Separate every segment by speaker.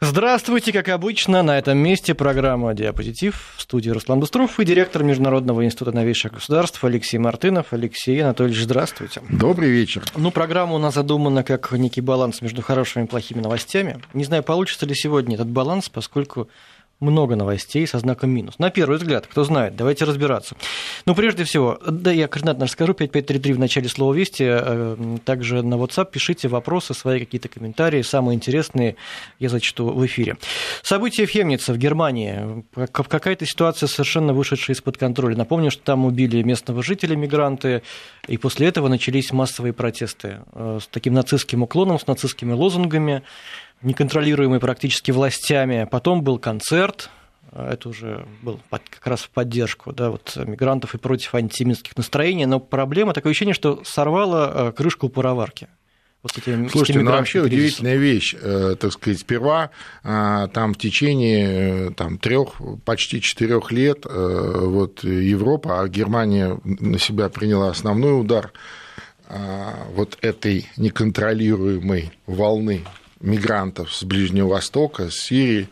Speaker 1: Здравствуйте, как обычно, на этом месте программа «Диапозитив» в студии Руслан Быстров и директор Международного института новейших государств Алексей Мартынов. Алексей Анатольевич, здравствуйте.
Speaker 2: Добрый вечер.
Speaker 1: Ну, программа у нас задумана как некий баланс между хорошими и плохими новостями. Не знаю, получится ли сегодня этот баланс, поскольку много новостей со знаком минус. На первый взгляд, кто знает, давайте разбираться. Ну, прежде всего, да, я координатно расскажу, 5533 в начале слова «Вести». Э, также на WhatsApp пишите вопросы, свои какие-то комментарии, самые интересные я зачту в эфире. События в Хемнице, в Германии. Какая-то ситуация совершенно вышедшая из-под контроля. Напомню, что там убили местного жителя мигранты, и после этого начались массовые протесты э, с таким нацистским уклоном, с нацистскими лозунгами неконтролируемый практически властями. Потом был концерт, это уже был как раз в поддержку да, вот, мигрантов и против антисемитских настроений, но проблема, такое ощущение, что сорвала э, крышку пароварки.
Speaker 2: Вот этими, Слушайте, ну вообще кризисом. удивительная вещь, э, так сказать, сперва э, там в течение там, трех, почти четырех лет вот Европа, а Германия на себя приняла основной удар вот этой неконтролируемой волны мигрантов с Ближнего Востока, с Сирии,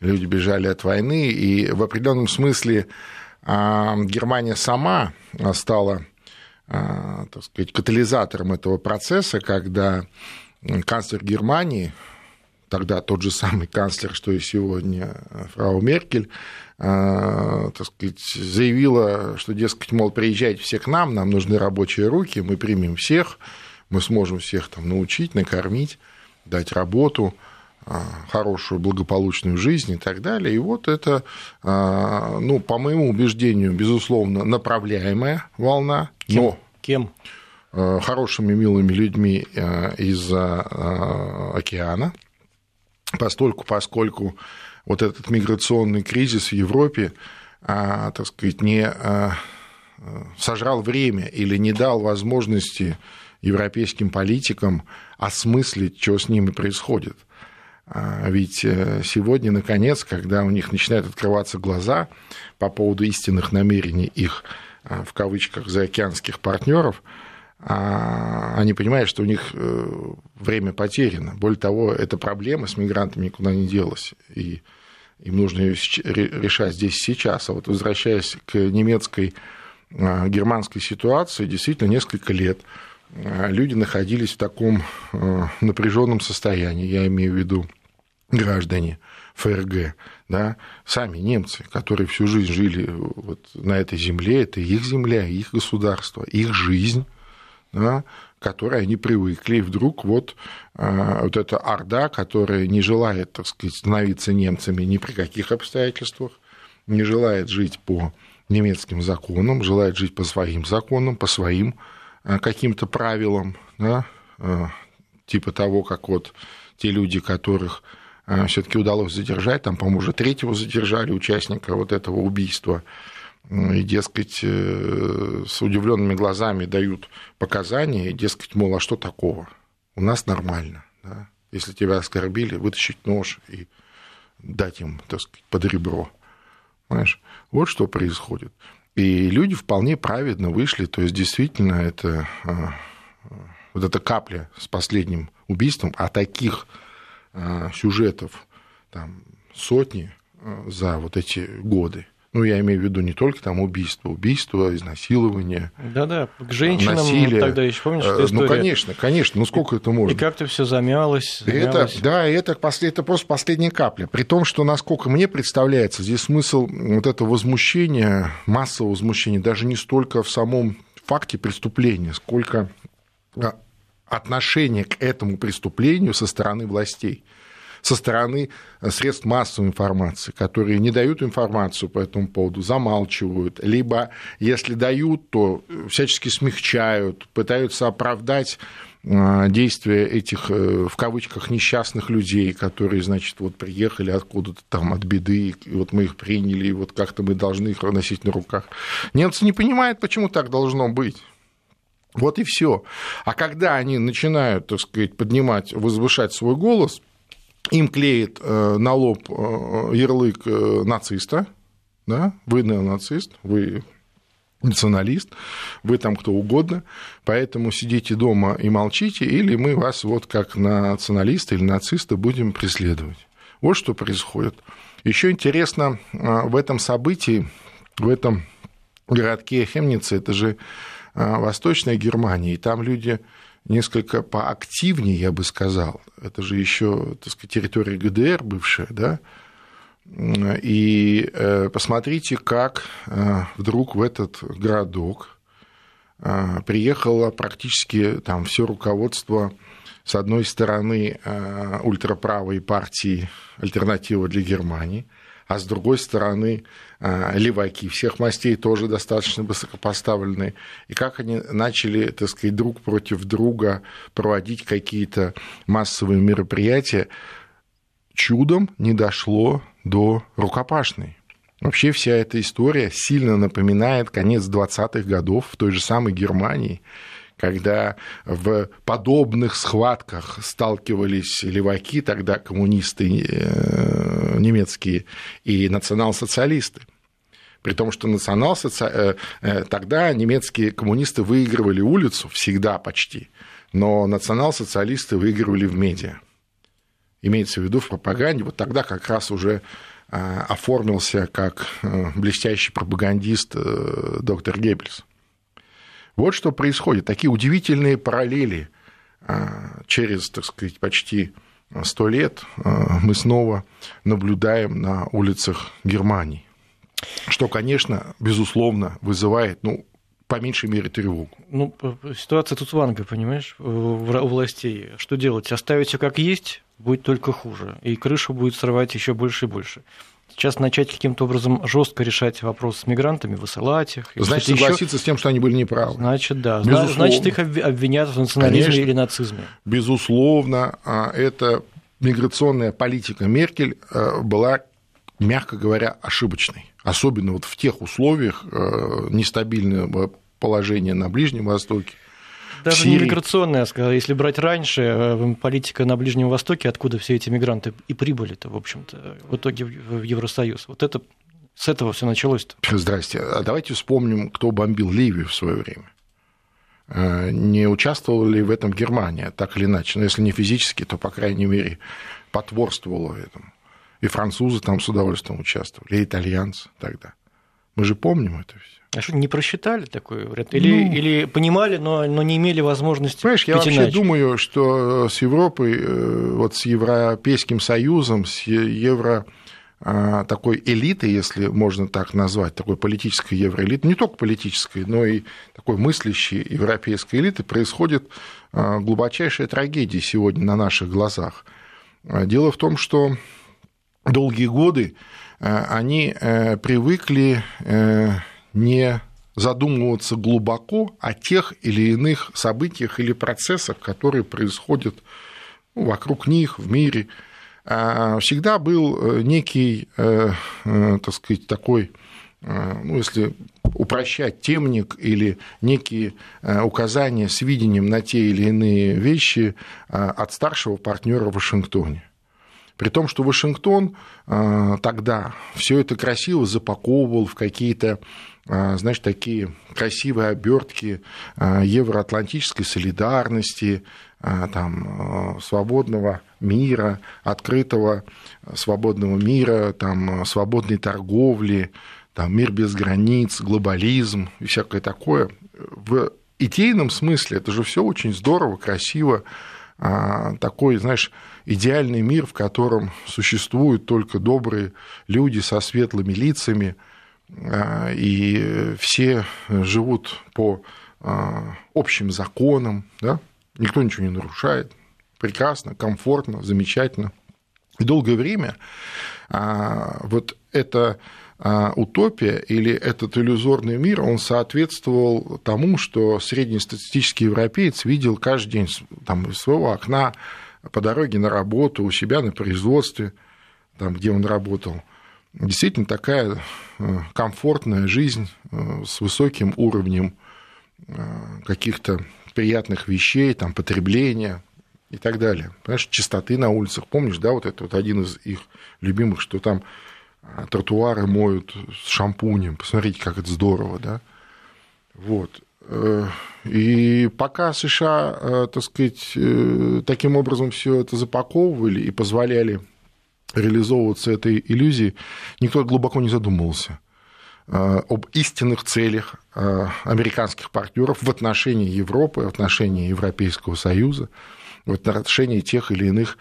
Speaker 2: люди бежали от войны, и в определенном смысле а, Германия сама стала а, так сказать, катализатором этого процесса, когда канцлер Германии, тогда тот же самый канцлер, что и сегодня фрау Меркель, а, так сказать, заявила, что, дескать, мол, приезжайте все к нам, нам нужны рабочие руки, мы примем всех, мы сможем всех там научить, накормить дать работу, а, хорошую, благополучную жизнь и так далее. И вот это, а, ну, по моему убеждению, безусловно, направляемая волна.
Speaker 1: Кем? Но Кем?
Speaker 2: А, хорошими, милыми людьми из океана, постольку, поскольку вот этот миграционный кризис в Европе, так сказать, не сожрал время или не дал возможности европейским политикам осмыслить, что с ними происходит. А ведь э, сегодня, наконец, когда у них начинают открываться глаза по поводу истинных намерений их, а, в кавычках, заокеанских партнеров, а, они понимают, что у них э, время потеряно. Более того, эта проблема с мигрантами никуда не делась. И им нужно ее решать здесь сейчас. А вот возвращаясь к немецкой, германской ситуации, действительно, несколько лет Э, люди находились в таком э, напряженном состоянии, я имею в виду граждане ФРГ, да, сами немцы, которые всю жизнь жили вот на этой земле, это их земля, их государство, их жизнь, да, к которой они привыкли, и вдруг вот, э, вот эта орда, которая не желает, так сказать, становиться немцами ни при каких обстоятельствах, не желает жить по немецким законам, желает жить по своим законам, по своим Э, каким-то правилам, да, э, типа того, как вот те люди, которых э, все-таки удалось задержать, там, по-моему, уже третьего задержали участника вот этого убийства, и, дескать, с удивленными глазами дают показания, и, дескать, мол, а что такого? У нас нормально, да? Если тебя оскорбили, вытащить нож и дать им, так сказать, под ребро. Понимаешь? Вот что происходит. И люди вполне праведно вышли, то есть действительно это а, вот эта капля с последним убийством, а таких а, сюжетов там сотни а, за вот эти годы. Ну, я имею в виду не только там убийство, убийство, изнасилование.
Speaker 1: Да-да, к женщинам насилие. тогда еще помнишь, что
Speaker 2: э, Ну, конечно, конечно, ну сколько это можно?
Speaker 1: И как-то все замялось, замялось.
Speaker 2: Это, да, это, это просто последняя капля. При том, что, насколько мне представляется, здесь смысл вот этого возмущения, массового возмущения, даже не столько в самом факте преступления, сколько а, отношение к этому преступлению со стороны властей со стороны э, средств массовой информации, которые не дают информацию по этому поводу, замалчивают, либо если дают, то э, всячески смягчают, пытаются оправдать э, действия этих, в кавычках, несчастных людей, которые, значит, вот приехали откуда-то там от беды, и вот мы их приняли, и вот как-то мы должны их носить на руках. Немцы не понимают, почему так должно быть. Вот и все. А когда они начинают, так сказать, поднимать, возвышать свой голос – им клеит э, на лоб э, ярлык э, нациста, да, вы неонацист, вы националист, вы там кто угодно, поэтому сидите дома и молчите, или мы вас вот как националиста или нациста будем преследовать. Вот что происходит. Еще интересно в этом событии, в этом городке Хемнице, это же Восточная Германия, и там люди несколько поактивнее, я бы сказал. Это же еще, так сказать, территория ГДР бывшая, да, и э, посмотрите, как э, вдруг в этот городок э, приехало практически там все руководство с одной стороны ультраправой партии «Альтернатива для Германии», а с другой стороны леваки всех мастей тоже достаточно высокопоставленные, и как они начали, так сказать, друг против друга проводить какие-то массовые мероприятия, чудом не дошло до рукопашной. Вообще вся эта история сильно напоминает конец 20-х годов в той же самой Германии, когда в подобных схватках сталкивались леваки, тогда коммунисты э, немецкие и национал-социалисты. При том, что национал э, э, тогда немецкие коммунисты выигрывали улицу всегда почти, но национал-социалисты выигрывали в медиа имеется в виду в пропаганде, вот тогда как раз уже оформился как блестящий пропагандист доктор Геббельс. Вот что происходит. Такие удивительные параллели а, через, так сказать, почти сто лет а, мы снова наблюдаем на улицах Германии. Что, конечно, безусловно, вызывает, ну, по меньшей мере тревогу.
Speaker 1: Ну, ситуация тут ванга, понимаешь, у властей. Что делать? Оставить все как есть, будет только хуже, и крышу будет срывать еще больше и больше. Сейчас начать каким-то образом жестко решать вопрос с мигрантами, высылать их.
Speaker 2: Значит, согласиться еще... с тем, что они были неправы.
Speaker 1: Значит, да. Безусловно. Значит, их обвинят в национализме Конечно, или нацизме.
Speaker 2: Безусловно, а, эта миграционная политика Меркель а, была, мягко говоря, ошибочной. Особенно вот в тех условиях а, нестабильного положения на Ближнем Востоке,
Speaker 1: даже не миграционная, если брать раньше, э, политика на Ближнем Востоке, откуда все эти мигранты и прибыли-то, в общем-то, в итоге в Евросоюз. Вот это с этого все началось-то.
Speaker 2: Здрасте. А давайте вспомним, кто бомбил Ливию в свое время. Э, не участвовала ли в этом Германия, так или иначе? Но ну, если не физически, то, по крайней мере, потворствовала в этом. И французы там с удовольствием участвовали, и итальянцы тогда. Мы же помним это все.
Speaker 1: А что, не просчитали такой вариант? Или, ну, или понимали, но, но не имели возможности
Speaker 2: Понимаешь, я вообще иначе? думаю, что с Европой, э, вот с Европейским Союзом, с Евро а, такой элиты, если можно так назвать, такой политической евроэлиты, не только политической, но и такой мыслящей европейской элиты, происходит а, глубочайшая трагедия сегодня на наших глазах. А, дело в том, что долгие годы они э, привыкли э, не задумываться глубоко о тех или иных событиях или процессах, которые происходят ну, вокруг них, в мире. А всегда был э, некий, э, э, так сказать, такой, ну, если упрощать темник или некие указания с видением на те или иные вещи от старшего партнера в Вашингтоне. При том, что Вашингтон тогда все это красиво запаковывал в какие-то а, знаешь, такие красивые обертки а, евроатлантической солидарности, там, свободного мира, открытого свободного мира, там, свободной торговли, там, мир без границ, глобализм и всякое такое. В идейном смысле это же все очень здорово, красиво, такой, знаешь, идеальный мир, в котором существуют только добрые люди со светлыми лицами – а, и все живут по а, общим законам, да? никто ничего не нарушает, прекрасно, комфортно, замечательно. И долгое время а, вот эта утопия или этот иллюзорный мир, он соответствовал тому, что среднестатистический европеец видел каждый день там, из своего окна по дороге на работу, у себя на производстве, там, где он работал – действительно такая э, комфортная жизнь э, с высоким уровнем э, каких-то приятных вещей, там, потребления и так далее. Понимаешь, чистоты на улицах. Помнишь, да, вот это вот один из их любимых, что там тротуары моют с шампунем. Посмотрите, как это здорово, да. Вот. И пока США, так сказать, таким образом все это запаковывали и позволяли реализовываться этой иллюзии, никто глубоко не задумывался об истинных целях американских партнеров в отношении Европы, в отношении Европейского Союза, в отношении тех или иных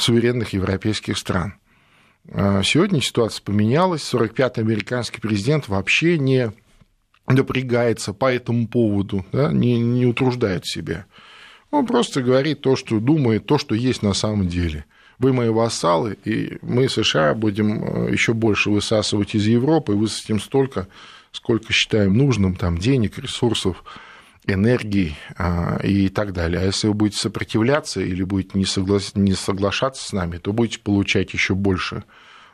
Speaker 2: суверенных европейских стран. Сегодня ситуация поменялась. 45-й американский президент вообще не напрягается по этому поводу, да, не, не утруждает себя. Он просто говорит то, что думает, то, что есть на самом деле. Вы мои вассалы, и мы, США, будем э, еще больше высасывать из Европы, высосим столько, сколько считаем нужным, там, денег, ресурсов, энергии а, и так далее. А если вы будете сопротивляться или будете не, согла... не соглашаться с нами, то будете получать еще больше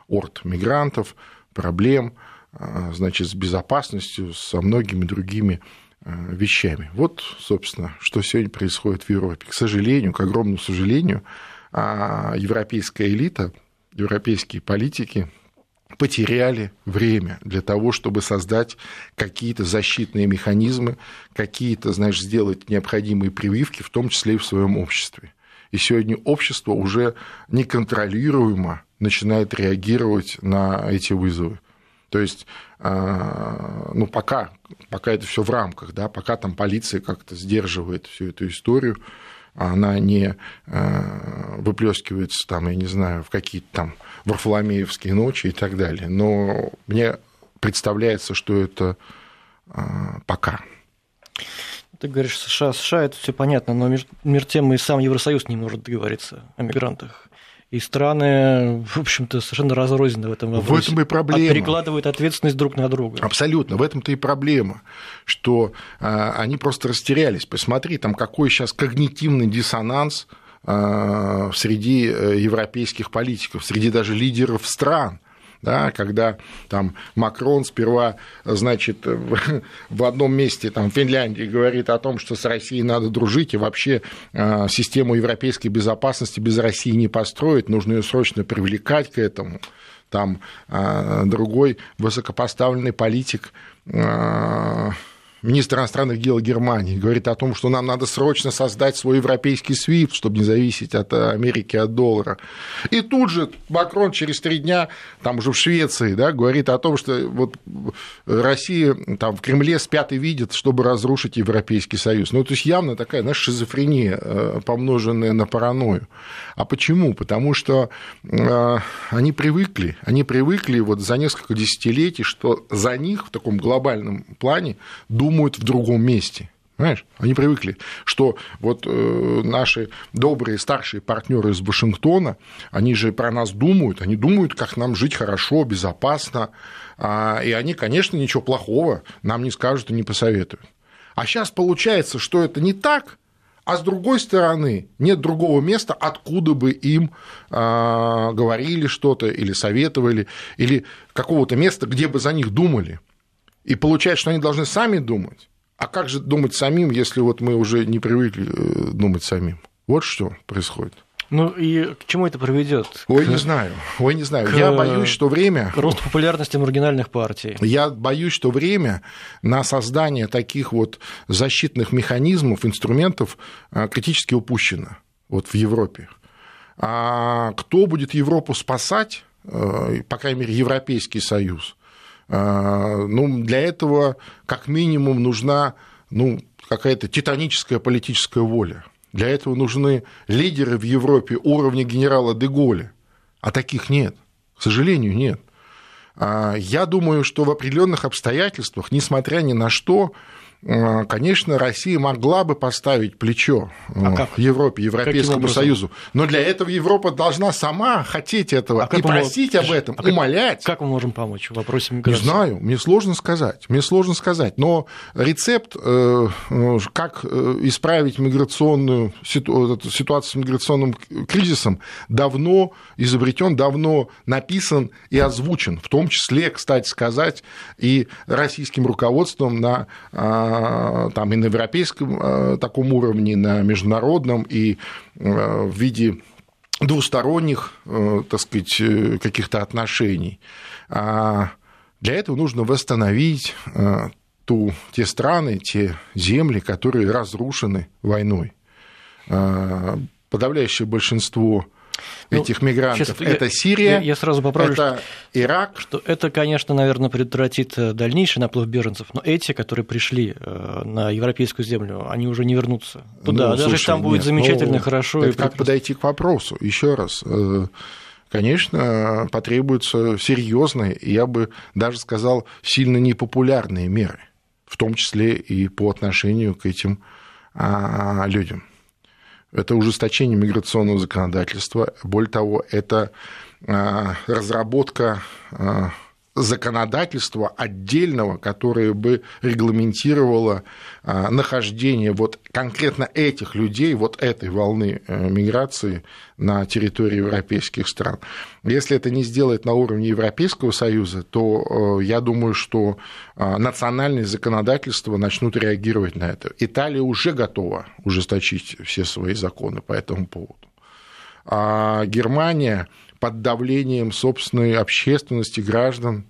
Speaker 2: орд мигрантов, проблем, а, значит, с безопасностью, со многими другими а, вещами. Вот, собственно, что сегодня происходит в Европе. К сожалению, к огромному сожалению, европейская элита, европейские политики потеряли время для того, чтобы создать какие-то защитные механизмы, какие-то, знаешь, сделать необходимые прививки, в том числе и в своем обществе. И сегодня общество уже неконтролируемо начинает реагировать на эти вызовы. То есть, а, ну, пока, пока это все в рамках, да, пока там полиция как-то сдерживает всю эту историю, она не а, выплескивается там, я не знаю, в какие-то там Варфоломеевские ночи и так далее. Но мне представляется, что это а, пока.
Speaker 1: Ты говоришь, США, США, это все понятно, но мир тем и сам Евросоюз не может договориться о мигрантах. И страны, в общем-то, совершенно разрознены в этом вопросе.
Speaker 2: В этом и проблема.
Speaker 1: Перекладывают ответственность друг на друга.
Speaker 2: Абсолютно. В этом-то и проблема, что а, они просто растерялись. Посмотри, там какой сейчас когнитивный диссонанс а, среди э, европейских политиков, среди даже лидеров стран да, когда там Макрон сперва, значит, в одном месте, там, Финляндии, говорит о том, что с Россией надо дружить, и вообще а, систему европейской безопасности без России не построить, нужно ее срочно привлекать к этому. Там а, другой высокопоставленный политик министр иностранных дел Германии, говорит о том, что нам надо срочно создать свой европейский SWIFT, чтобы не зависеть от Америки, от доллара. И тут же Макрон через три дня, там уже в Швеции, да, говорит о том, что вот Россия там в Кремле спят и видят, чтобы разрушить Европейский Союз. Ну, то есть явно такая, знаешь, шизофрения, э, помноженная на паранойю. А почему? Потому что э, они привыкли, они привыкли вот за несколько десятилетий, что за них в таком глобальном плане думают думают в другом месте. Понимаешь? Они привыкли, что вот э, наши добрые старшие партнеры из Вашингтона, они же про нас думают, они думают, как нам жить хорошо, безопасно, а, и они, конечно, ничего плохого нам не скажут и не посоветуют. А сейчас получается, что это не так, а с другой стороны нет другого места, откуда бы им а, говорили что-то или советовали, или какого-то места, где бы за них думали. И получается, что они должны сами думать. А как же думать самим, если вот мы уже не привыкли э, думать самим? Вот что происходит.
Speaker 1: Ну и к чему это приведет?
Speaker 2: Ой, к... не знаю. Ой, не знаю. К... Я боюсь, что время...
Speaker 1: Рост популярности маргинальных партий.
Speaker 2: Я боюсь, что время на создание таких вот защитных механизмов, инструментов э, критически упущено вот в Европе. А кто будет Европу спасать, э, по крайней мере, Европейский Союз, ну, для этого как минимум нужна ну, какая-то титаническая политическая воля. Для этого нужны лидеры в Европе уровня генерала Деголя, а таких нет, к сожалению, нет. А, я думаю, что в определенных обстоятельствах, несмотря ни на что, а, конечно, Россия могла бы поставить плечо а э, как? Европе, Европейскому Союзу, но для этого Европа должна сама хотеть этого а и просить мы... об этом, а умолять.
Speaker 1: Как мы можем помочь в вопросе миграции?
Speaker 2: Не знаю, мне сложно сказать, мне сложно сказать, но рецепт, э, э, как исправить миграционную ситуацию с миграционным кризисом, давно изобретен, давно написан и озвучен, в том числе, кстати сказать, и российским руководством на там и на европейском э, таком уровне, на международном, и э, в виде двусторонних, э, так сказать, каких-то отношений. А для этого нужно восстановить ту, те страны, те земли, которые разрушены войной. Подавляющее большинство ну, этих мигрантов. Сейчас, это Сирия,
Speaker 1: я, я сразу поправлю,
Speaker 2: это
Speaker 1: что,
Speaker 2: Ирак.
Speaker 1: Что это, конечно, наверное, предотвратит э, дальнейший наплыв беженцев, но эти, которые пришли э, на европейскую землю, они уже не вернутся туда. Ну, Даже слушай, там будет нет, замечательно, ну, хорошо.
Speaker 2: Это как подойти к вопросу? Еще раз э, конечно, потребуются серьезные, я бы даже сказал, сильно непопулярные меры, в том числе и по отношению к этим а, людям это ужесточение миграционного законодательства. Более того, это а, разработка а, законодательства отдельного, которое бы регламентировало а, нахождение вот конкретно этих людей, вот этой волны э, миграции на территории европейских стран. Если это не сделать на уровне Европейского Союза, то э, я думаю, что а, национальные законодательства начнут реагировать на это. Италия уже готова ужесточить все свои законы по этому поводу. А Германия под давлением собственной общественности, граждан,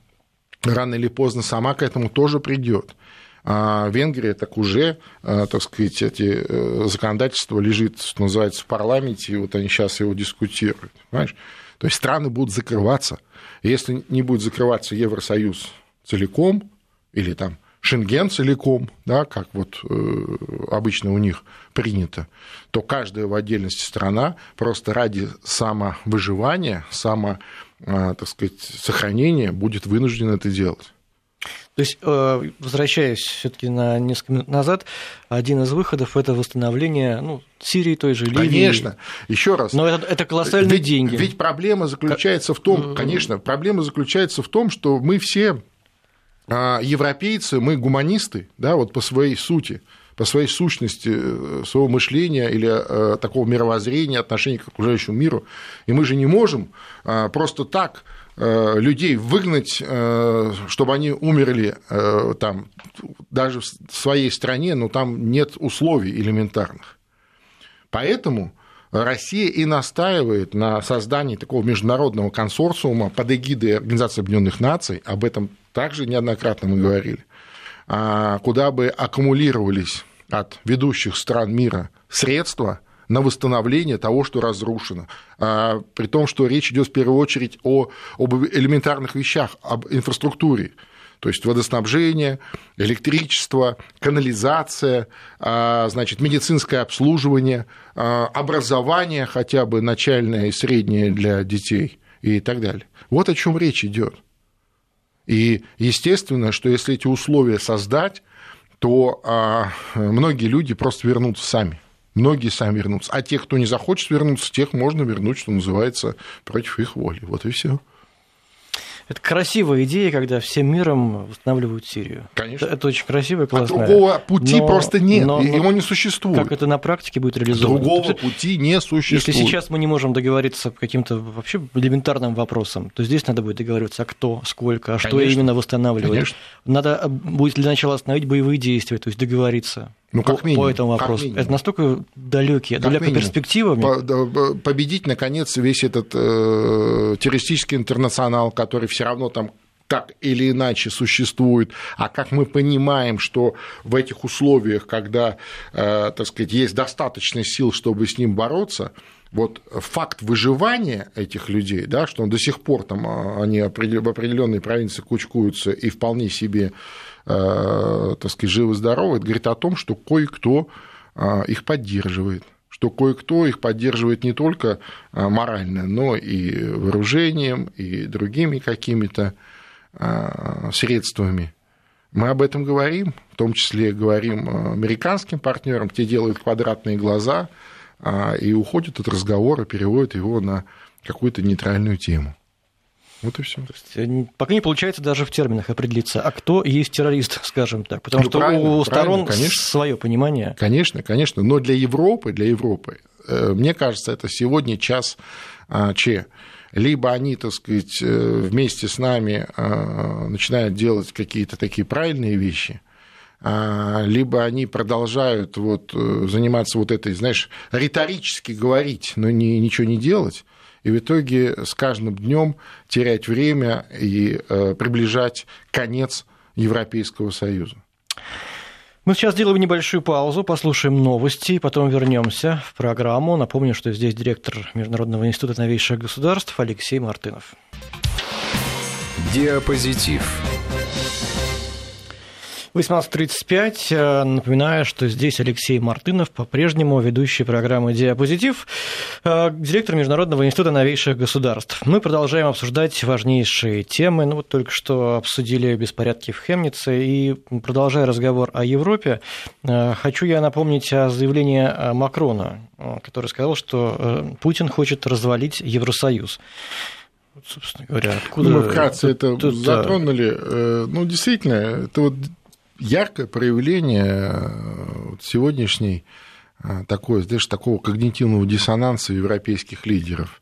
Speaker 2: рано или поздно сама к этому тоже придет. А Венгрия так уже, а, так сказать, эти э, законодательства лежит, что называется, в парламенте, и вот они сейчас его дискутируют, понимаешь? То есть страны будут закрываться. если не будет закрываться Евросоюз целиком, или там Шенген целиком, да, как вот э, обычно у них принято, то каждая в отдельности страна просто ради самовыживания, само, э, так сказать, сохранения будет вынуждена это делать.
Speaker 1: То есть, э, возвращаясь все-таки на несколько минут назад, один из выходов это восстановление ну, Сирии той же, Ливии.
Speaker 2: Конечно, еще раз.
Speaker 1: Но это, это колоссальные
Speaker 2: ведь,
Speaker 1: деньги.
Speaker 2: Ведь проблема заключается в том, конечно, проблема заключается в том, что мы все а европейцы, мы гуманисты, да, вот по своей сути, по своей сущности э, своего мышления или э, такого мировоззрения, отношения к окружающему миру. И мы же не можем э, просто так людей выгнать, чтобы они умерли там, даже в своей стране, но там нет условий элементарных. Поэтому Россия и настаивает на создании такого международного консорциума под эгидой Организации Объединенных Наций, об этом также неоднократно мы говорили, а, куда бы аккумулировались от ведущих стран мира средства на восстановление того, что разрушено. А, при том, что речь идет в первую очередь о, об элементарных вещах, об инфраструктуре. То есть водоснабжение, электричество, канализация, а, значит, медицинское обслуживание, образование хотя бы начальное и среднее для детей и так далее. Вот о чем речь идет. И естественно, что если эти условия создать, то а, многие люди просто вернутся сами. Многие сами вернутся. А тех, кто не захочет вернуться, тех можно вернуть, что называется, против их воли. Вот и все.
Speaker 1: Это красивая идея, когда всем миром восстанавливают Сирию.
Speaker 2: Конечно.
Speaker 1: Это, очень красиво и классно.
Speaker 2: А другого пути но, просто нет, но, его не существует.
Speaker 1: Как это на практике будет реализовано?
Speaker 2: Другого есть, пути не существует.
Speaker 1: Если сейчас мы не можем договориться по каким-то вообще элементарным вопросам, то здесь надо будет договариваться, а кто, сколько, а что именно восстанавливать. Конечно. Надо а, будет для начала остановить боевые действия, то есть договориться. Ну, как по, минимум, по этому вопросу. Это настолько далекие, далекая перспектива.
Speaker 2: Победить, наконец, весь этот э, террористический интернационал, который все равно там так или иначе существует, а как мы понимаем, что в этих условиях, когда, э, так сказать, есть достаточно сил, чтобы с ним бороться, вот факт выживания этих людей, да, что до сих пор там а, они в определенной провинции кучкуются и вполне себе так сказать, живы-здоровы, это говорит о том, что кое-кто э, их поддерживает что кое-кто их поддерживает не только э, морально, но и вооружением, и другими какими-то средствами. Мы об этом говорим, в том числе говорим американским партнерам, те делают квадратные глаза и уходят от разговора, переводят его на какую-то нейтральную тему. Вот и все.
Speaker 1: Э, пока не получается даже в терминах определиться, а кто есть террорист, скажем так. Потому ну, что у сторон конечно. свое понимание.
Speaker 2: Конечно, конечно. Но для Европы, для Европы, э, мне кажется, это сегодня час а, Че. Либо они, так сказать, э, вместе с нами а, начинают делать какие-то такие правильные вещи, а, либо они продолжают вот заниматься вот этой, знаешь, риторически говорить, но не, ничего не делать, и в итоге с каждым днем терять время и э, приближать конец Европейского Союза.
Speaker 1: Мы сейчас сделаем небольшую паузу, послушаем новости, потом вернемся в программу. Напомню, что здесь директор Международного института новейших государств Алексей Мартынов.
Speaker 3: Диапозитив.
Speaker 1: 18.35. Э, напоминаю, что здесь Алексей Мартынов, по-прежнему ведущий программы «Диапозитив», э, директор Международного института новейших государств. Мы продолжаем обсуждать важнейшие темы. Ну, вот только что обсудили беспорядки в Хемнице. И продолжая разговор о Европе, э, хочу я напомнить о заявлении Макрона, который сказал, что Путин хочет развалить Евросоюз.
Speaker 2: Вот, собственно говоря, откуда... Ну, мы вкратце это тут, затронули. Ну, действительно, это вот яркое проявление э, сегодняшней э, такой, знаешь, такого когнитивного диссонанса европейских лидеров.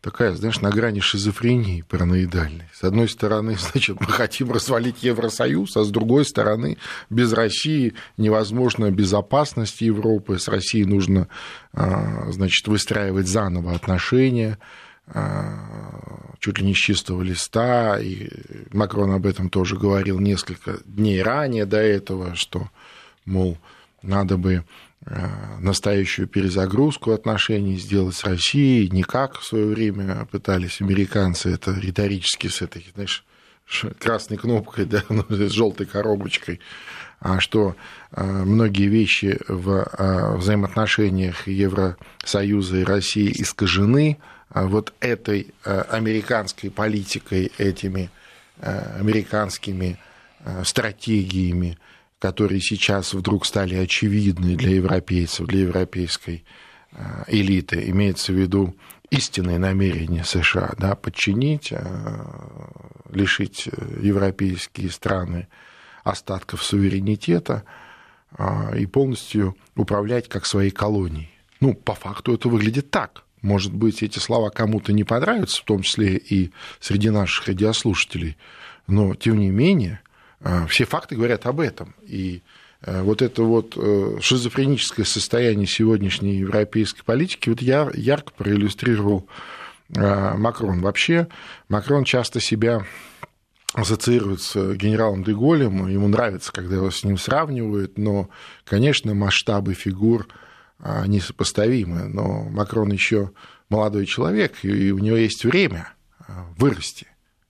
Speaker 2: Такая, знаешь, на грани шизофрении параноидальной. С одной стороны, значит, мы хотим развалить Евросоюз, а с другой стороны, без России невозможна безопасность Европы, с Россией нужно, э, значит, выстраивать заново отношения, чуть ли не с чистого листа, и Макрон об этом тоже говорил несколько дней ранее до этого, что, мол, надо бы а, настоящую перезагрузку отношений сделать с Россией, не как в свое время пытались американцы это риторически с этой, знаешь, красной кнопкой, да, ну, с желтой коробочкой, а что а, многие вещи в взаимоотношениях Евросоюза и России искажены, а вот этой э, американской политикой, этими э, американскими э, стратегиями, которые сейчас вдруг стали очевидны для европейцев, для европейской элиты, имеется в виду истинное намерение США да, подчинить, лишить европейские страны остатков суверенитета и полностью управлять как своей колонией. Ну, по факту это выглядит так. Может быть, эти слова кому-то не понравятся, в том числе и среди наших радиослушателей, но, тем не менее, э, все факты говорят об этом. И э, вот это вот э, шизофреническое состояние сегодняшней европейской политики вот я ярко проиллюстрировал Макрон. Вообще, Макрон часто себя ассоциирует с генералом Деголем, ему нравится, когда его с ним сравнивают, но, конечно, масштабы фигур – несопоставимы, но Макрон еще молодой человек, и у него есть время а, вырасти,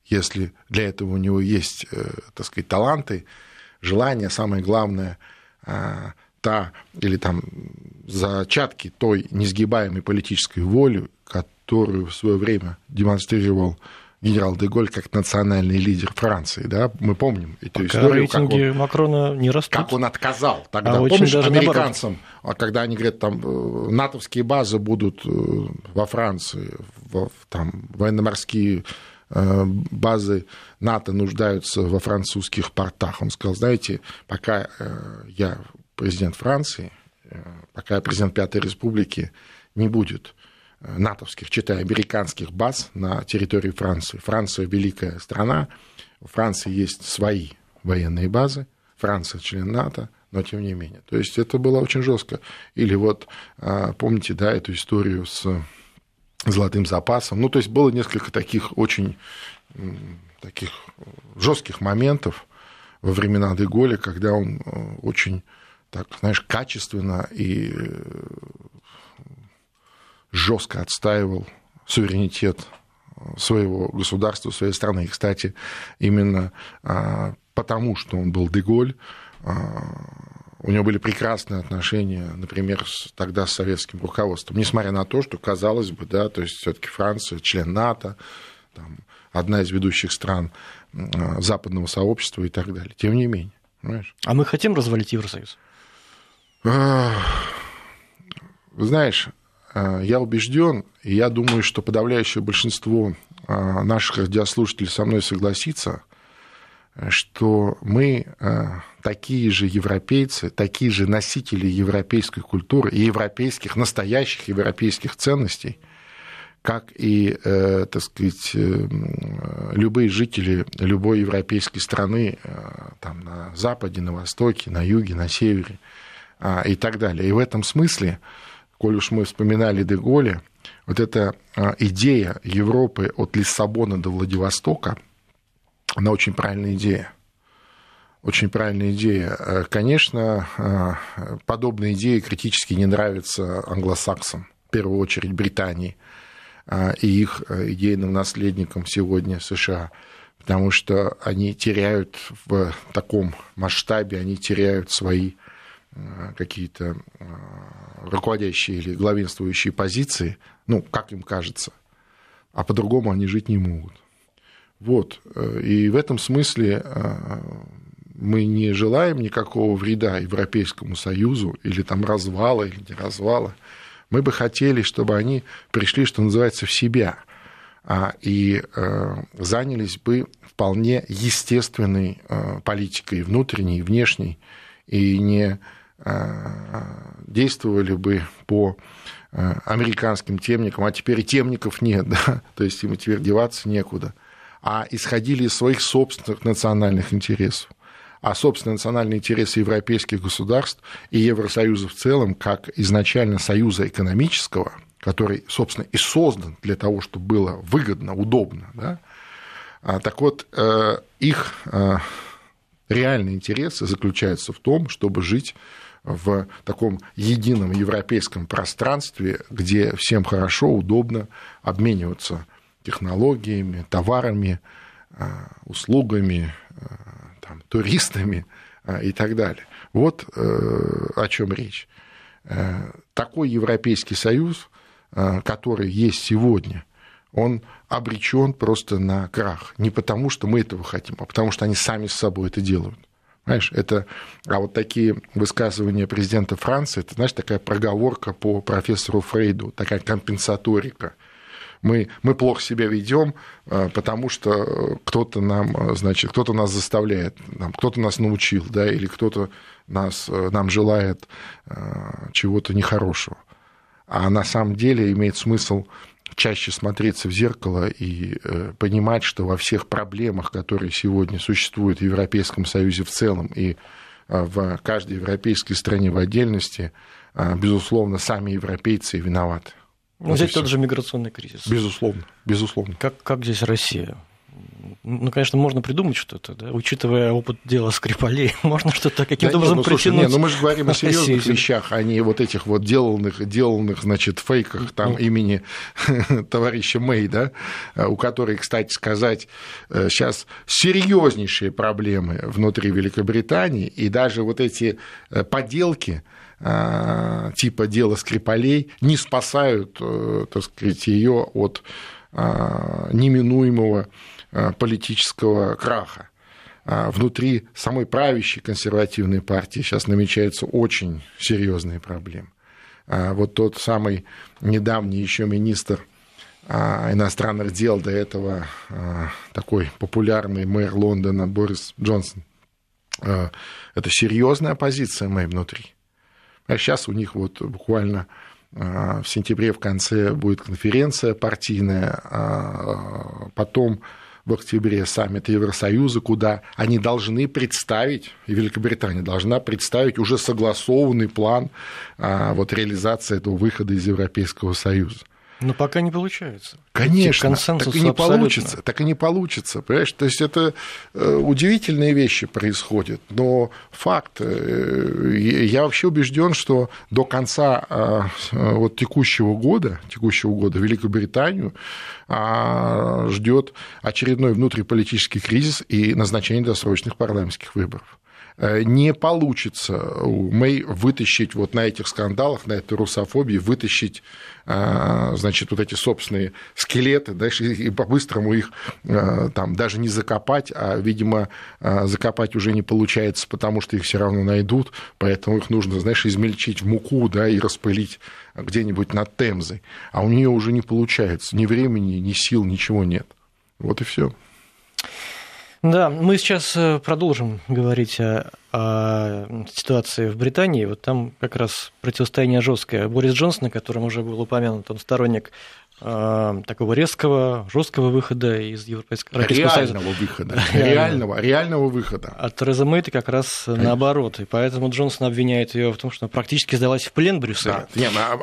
Speaker 2: если для этого у него есть, э, так сказать, таланты, желание, самое главное, а, та или там зачатки той несгибаемой политической воли, которую в свое время демонстрировал генерал Деголь как национальный лидер Франции, да, мы помним эту
Speaker 1: Пока
Speaker 2: историю.
Speaker 1: рейтинги как он, Макрона не растут.
Speaker 2: Как он отказал тогда, а помнишь, американцам, а когда они говорят, там, э, натовские базы будут э, во Франции, в, там, военно-морские э, базы НАТО нуждаются во французских портах. Он сказал, знаете, пока я президент Франции, пока я президент Пятой Республики, не будет натовских, читай, американских баз на территории Франции. Франция великая страна, у Франции есть свои военные базы, Франция член НАТО, но тем не менее. То есть это было очень жестко. Или вот а, помните, да, эту историю с золотым запасом. Ну, то есть было несколько таких очень таких жестких моментов во времена Деголя, когда он э, очень так, знаешь, качественно и жестко отстаивал суверенитет своего государства, своей страны. И, кстати, именно а, потому, что он был Деголь, а, у него были прекрасные отношения, например, с, тогда с советским руководством, несмотря на то, что, казалось бы, да, то есть все-таки Франция, член НАТО, там, одна из ведущих стран а, западного сообщества и так далее. Тем не менее. Понимаешь?
Speaker 1: А мы хотим развалить Евросоюз?
Speaker 2: Знаешь, Э, я убежден, и я думаю, что подавляющее большинство э, наших радиослушателей со мной согласится, что мы э, такие же европейцы, такие же носители европейской культуры и европейских, настоящих европейских ценностей, как и, так сказать, любые жители любой европейской страны там, на Западе, на Востоке, на Юге, на Севере и так далее. И в этом смысле коль уж мы вспоминали Деголя, вот эта а, идея Европы от Лиссабона до Владивостока, она очень правильная идея. очень правильная идея. Конечно, подобные идеи критически не нравятся англосаксам, в первую очередь Британии и их идейным наследникам сегодня США потому что они теряют в таком масштабе, они теряют свои какие-то руководящие или главенствующие позиции, ну, как им кажется, а по-другому они жить не могут. Вот. И в этом смысле э, мы не желаем никакого вреда Европейскому Союзу или там развала, или не развала. Мы бы хотели, чтобы они пришли, что называется, в себя а, и э, занялись бы вполне естественной э, политикой, внутренней, внешней, и не действовали бы по Э, американским темникам, а теперь и темников нет, да, то есть им теперь деваться некуда, а исходили из своих собственных национальных интересов. А собственные национальные интересы европейских государств и Евросоюза в целом, как изначально союза экономического, который, собственно, и создан для того, чтобы было выгодно, удобно, да, а, так вот, э, их э, реальные интересы заключаются в том, чтобы жить в таком едином европейском пространстве, где всем хорошо, удобно обмениваться технологиями, товарами, а, услугами, а, там, туристами а, и так далее. Вот э, о чем речь. Э, такой Европейский Союз, который есть сегодня, он обречен просто на крах. Не потому, что мы этого хотим, а потому, что они сами с собой это делают. Знаешь, это, а вот такие высказывания президента Франции, это, знаешь, такая проговорка по профессору Фрейду, такая компенсаторика. Мы, мы плохо себя ведем, а, потому что кто-то нам, значит, кто-то нас заставляет, кто-то нас научил, да, или кто-то нас, нам желает чего-то нехорошего. А на самом деле имеет смысл чаще смотреться в зеркало и э, понимать, что во всех проблемах, которые сегодня существуют в Европейском Союзе в целом и э, в каждой европейской стране в отдельности, э, безусловно, сами европейцы виноваты.
Speaker 1: Ну, взять тот же миграционный кризис.
Speaker 2: Безусловно, безусловно.
Speaker 1: Как, как здесь Россия? Ну, конечно, можно придумать что-то, да, учитывая опыт дела Скрипалей, можно что-то каким-то да образом нет, ну, слушай, притянуть. Нет,
Speaker 2: ну мы же говорим о серьезных вещах, а не вот этих вот деланных, деланных, значит, фейках там ну. имени товарища Мэй, да, у которой, кстати сказать, сейчас э, серьезнейшие проблемы внутри Великобритании, и даже вот эти э, поделки, э, типа дела Скрипалей не спасают, так сказать, ее от неминуемого Э, политического краха. А внутри самой правящей консервативной партии сейчас намечаются очень серьезные проблемы. А вот тот самый недавний еще министр а, иностранных дел до этого такой популярный мэр Лондона Борис Джонсон. Это серьезная позиция Мэй внутри. А сейчас у них вот буквально в сентябре в конце будет конференция партийная, потом в октябре саммит Евросоюза, куда они должны представить, и Великобритания должна представить уже согласованный план а, вот, реализации этого выхода из Европейского Союза.
Speaker 1: Но пока не получается.
Speaker 2: Конечно, так и не абсолютно. получится, так и не получится, понимаешь? То есть это э, удивительные вещи происходят, но факт, э, я вообще убежден, что до конца э, вот текущего года, текущего года Великобританию а, ждет очередной внутриполитический кризис и назначение досрочных парламентских выборов. Э, не получится у Мэй вытащить вот на этих скандалах, на этой русофобии, вытащить, э, значит, вот эти собственные скелеты, да, и по-быстрому их э, там даже не закопать, а, видимо, закопать уже не получается, потому что их все равно найдут, поэтому их нужно, знаешь, измельчить в муку, да, и распылить где-нибудь над Темзой. А у нее уже не получается. Ни времени, ни сил, ничего нет. Вот и все.
Speaker 1: Да, мы сейчас э, продолжим говорить о, о ситуации в Британии. Вот там как раз противостояние жесткое. Борис Джонсон, о котором уже был упомянут, он сторонник э, такого резкого, жесткого выхода из Европейского,
Speaker 2: Европейского реального Союза. выхода. Реального, реального выхода.
Speaker 1: А Тереза Мэй как раз Конечно. наоборот. И поэтому Джонсон обвиняет ее в том, что она практически сдалась в плен Брюсселя. Да. Не,
Speaker 2: ну,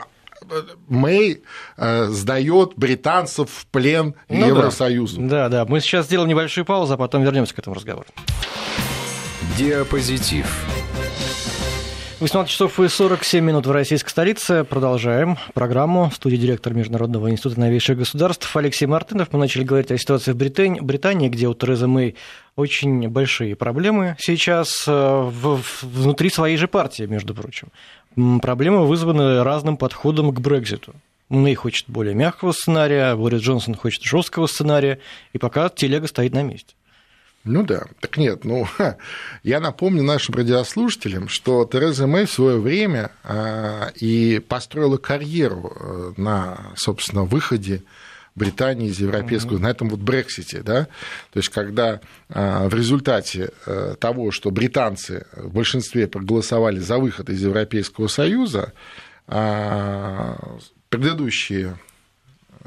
Speaker 2: Мэй э, сдает британцев в плен ну Евросоюзу.
Speaker 1: Да. да, да. Мы сейчас сделаем небольшую паузу, а потом вернемся к этому разговору.
Speaker 3: Диапозитив.
Speaker 1: 18 часов и 47 минут в российской столице. Продолжаем программу. В студии директор Международного института новейших государств Алексей Мартынов. Мы начали говорить о ситуации в Британии, Британии где у Терезы Мэй очень большие проблемы сейчас э, внутри своей же партии, между прочим. Проблемы вызваны разным подходом к Брекзиту. Мэй хочет более мягкого сценария, Борис Джонсон хочет жесткого сценария, и пока телега стоит на месте.
Speaker 2: Ну да, так нет, ну, я напомню нашим радиослушателям, что Тереза Мэй в свое время а, и построила карьеру э, на, собственно, выходе Британии из Европейского, mm-hmm. на этом вот Брексите, да, то есть когда а, в результате э, того, что британцы в большинстве проголосовали за выход из Европейского Союза, а, предыдущие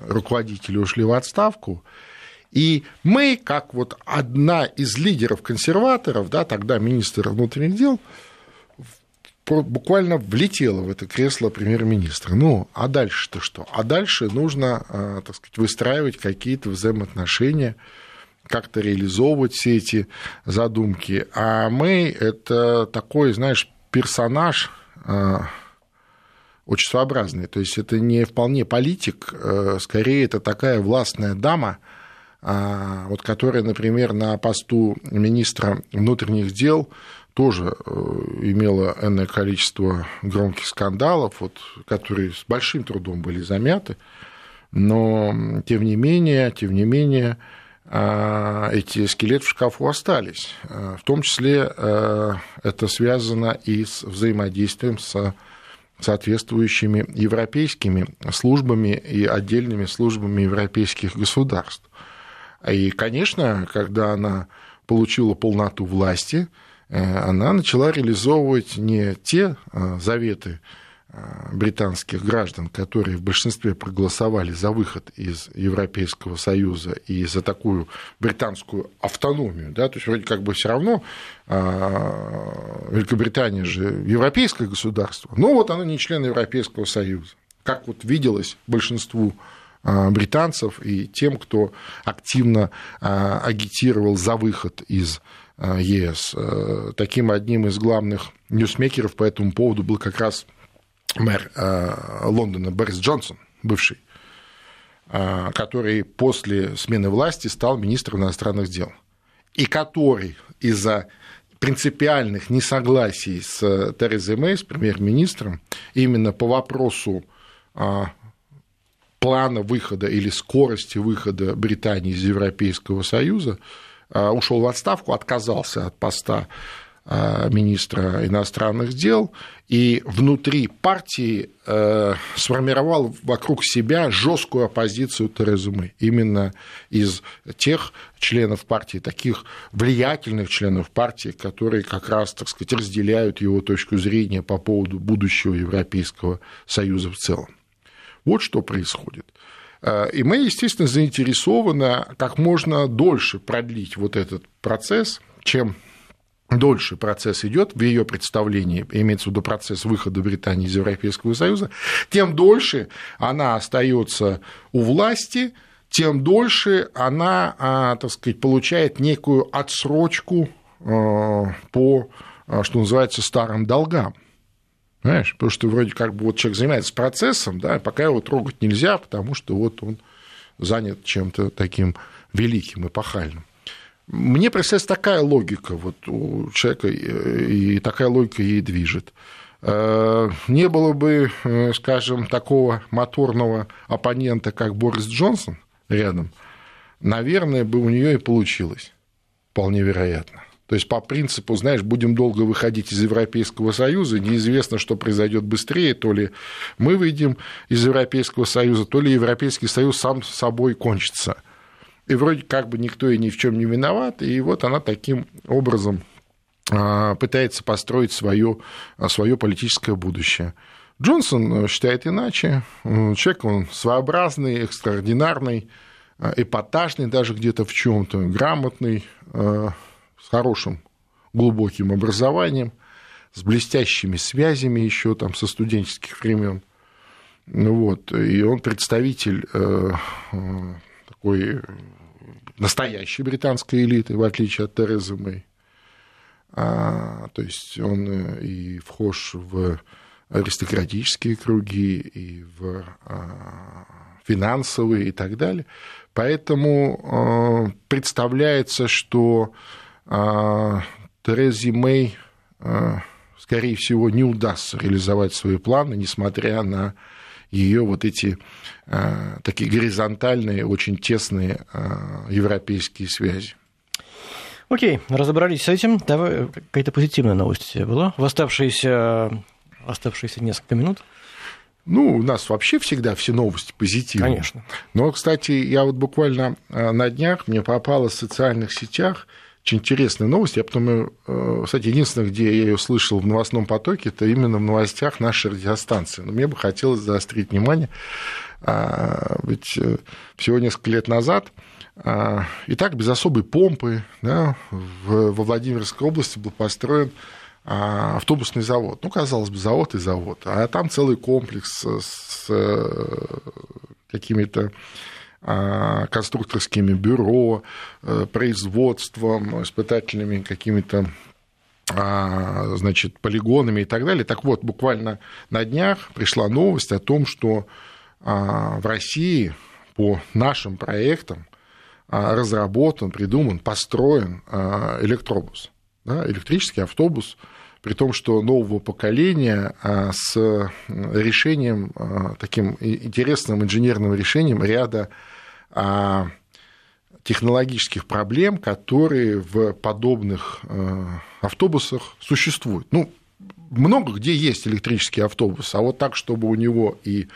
Speaker 2: руководители ушли в отставку, и Мэй, как вот одна из лидеров консерваторов, да, тогда министр внутренних дел, буквально влетела в это кресло премьер-министра. Ну, а дальше-то что? А дальше нужно, а, так сказать, выстраивать какие-то взаимоотношения, как-то реализовывать все эти задумки. А Мэй – это такой, знаешь, персонаж а, очень своеобразный. То есть это не вполне политик, а, скорее это такая властная дама – вот которая, например, на посту министра внутренних дел тоже э, имела энное количество громких скандалов, вот, которые с большим трудом были замяты, но тем не менее, тем не менее, а, эти скелеты в шкафу остались. А, в том числе э, это связано и с взаимодействием с соответствующими европейскими службами и отдельными службами европейских государств. И, конечно, когда она получила полноту власти, э, она начала реализовывать не те э, заветы э, британских граждан, которые в большинстве проголосовали за выход из Европейского Союза и за такую британскую автономию, да, то есть вроде как бы все равно Великобритания же европейское государство, но вот она не член Европейского Союза, как вот виделось большинству а, британцев и тем, кто активно а, агитировал за выход из а, ЕС. Таким одним из главных ньюсмейкеров по этому поводу был как раз мэр Лондона Борис Джонсон, бывший, который после смены власти стал министром иностранных дел, и который из-за принципиальных несогласий с Терезой Мэй, с премьер-министром, именно по вопросу плана выхода или скорости выхода Британии из Европейского Союза, а, ушел в отставку, отказался от поста а, министра иностранных дел и внутри партии э, сформировал вокруг себя жесткую оппозицию Терезы Мэй. Именно из тех членов партии, таких влиятельных членов партии, которые как раз, так сказать, разделяют его точку зрения по поводу будущего Европейского Союза в целом. Вот что происходит. Э, и мы, естественно, заинтересованы как можно дольше продлить вот этот процесс, чем дольше процесс идет в ее представлении, имеется в виду процесс выхода Британии из Европейского Союза, тем дольше она остается у власти, тем дольше она, а, так сказать, получает некую отсрочку э, по, э, что называется, старым долгам. Понимаешь? Потому что вроде как бы вот человек занимается процессом, да, пока его трогать нельзя, потому что вот он занят чем-то таким великим, эпохальным. Мне представляется такая логика вот у человека, и такая логика ей движет. Э, не было бы, э, скажем, такого моторного оппонента, как Борис Джонсон рядом, наверное, бы у нее и получилось. Вполне вероятно. То есть по принципу, знаешь, будем долго выходить из Европейского Союза, неизвестно, что произойдет быстрее, то ли мы выйдем из Европейского Союза, то ли Европейский Союз сам собой кончится. И вроде как бы никто и ни в чем не виноват, и вот она таким образом а, пытается построить свое, свое политическое будущее. Джонсон считает иначе. Человек он своеобразный, экстраординарный, э, эпатажный даже где-то в чем-то, грамотный, э, с хорошим глубоким образованием, с блестящими связями еще там со студенческих времен. Вот, и он представитель э, э, такой настоящей британской элиты, в отличие от Терезы Мэй. то есть он и вхож в аристократические круги, и в финансовые и так далее. Поэтому представляется, что Терезе Мэй, скорее всего, не удастся реализовать свои планы, несмотря на ее вот эти такие горизонтальные, очень тесные европейские связи.
Speaker 1: Окей, разобрались с этим. Давай какая-то позитивная новость была в оставшиеся, оставшиеся несколько минут.
Speaker 2: Ну, у нас вообще всегда все новости позитивные.
Speaker 1: Конечно.
Speaker 2: Но, кстати, я вот буквально на днях мне попала в социальных сетях очень интересная новость. Я потом, э, кстати, единственное, где я ее слышал в новостном потоке, это именно в новостях нашей радиостанции. Но мне бы хотелось заострить внимание, а, ведь э, всего несколько лет назад а, и так без особой помпы да, во Владимирской области был построен а, автобусный завод. Ну, казалось бы, завод и завод. А там целый комплекс с э, какими-то конструкторскими бюро, э, производством, испытательными какими-то а, значит, полигонами и так далее. Так вот, буквально на днях пришла новость о том, что в России по нашим проектам разработан, придуман, построен электробус, да, электрический автобус при том, что нового поколения а, с решением, а, таким интересным инженерным решением ряда а, технологических проблем, которые в подобных автобусах существуют. Ну, много где есть электрический автобус, а вот так, чтобы у него и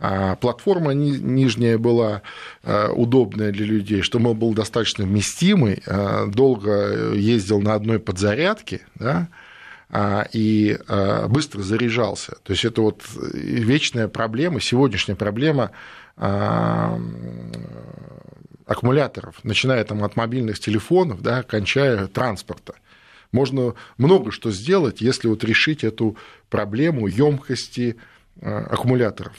Speaker 2: платформа нижняя была удобная для людей, чтобы он был достаточно вместимый, долго ездил на одной подзарядке, да, и а, быстро заряжался. То есть это вот вечная проблема, сегодняшняя проблема а, аккумуляторов, начиная там от мобильных телефонов, да, кончая транспорта. Можно много что сделать, если вот решить эту проблему емкости аккумуляторов.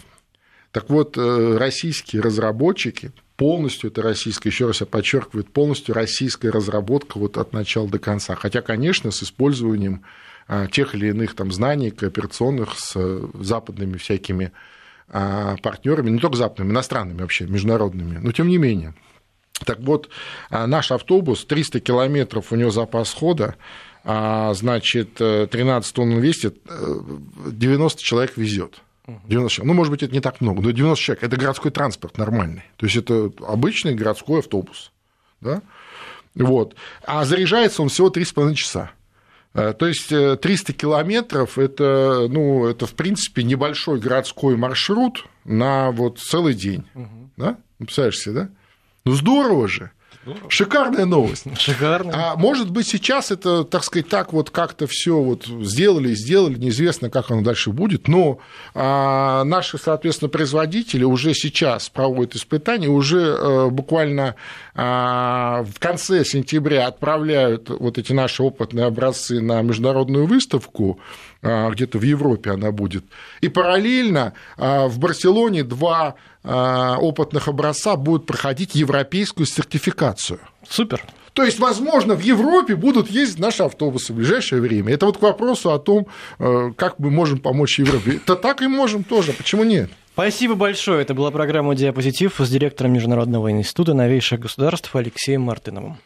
Speaker 2: Так вот, э, российские разработчики, полностью это российская, еще раз я подчеркиваю, полностью российская разработка вот от начала до конца. Хотя, конечно, с использованием а, тех или иных там знаний кооперационных с э, западными всякими а, партнерами, не только западными, иностранными вообще, международными, но тем не менее. Так вот, а, наш автобус, 300 километров у него запас хода, значит, 13 э, тонн весит, 90 э, человек везет. 90 человек. Ну, может быть, это не так много, но 90 человек – это городской транспорт нормальный. То есть это обычный городской автобус. Да? Вот. А заряжается он всего 3,5 часа. Э, то есть 300 э, километров это, ну, это, в принципе, небольшой городской маршрут на вот целый день. Угу. Да? Ну, представляешь себе, да? Ну, здорово же. Здорово. Шикарная новость.
Speaker 1: Шикарная.
Speaker 2: А может быть, сейчас это, так сказать, так вот как-то все вот сделали и сделали, неизвестно, как оно дальше будет, но а, наши, соответственно, производители уже сейчас проводят испытания, уже а, буквально а, в конце сентября отправляют вот эти наши опытные образцы на международную выставку, а, где-то в Европе она будет. И параллельно а, в Барселоне два опытных образца будут проходить европейскую сертификацию.
Speaker 1: Супер.
Speaker 2: То есть, возможно, в Европе будут ездить наши автобусы в ближайшее время. Это вот к вопросу о том, э, как мы можем помочь Европе. Да так и можем тоже, почему нет?
Speaker 1: Спасибо большое. Это была программа «Диапозитив» с директором Международного института новейших государств Алексеем Мартыновым.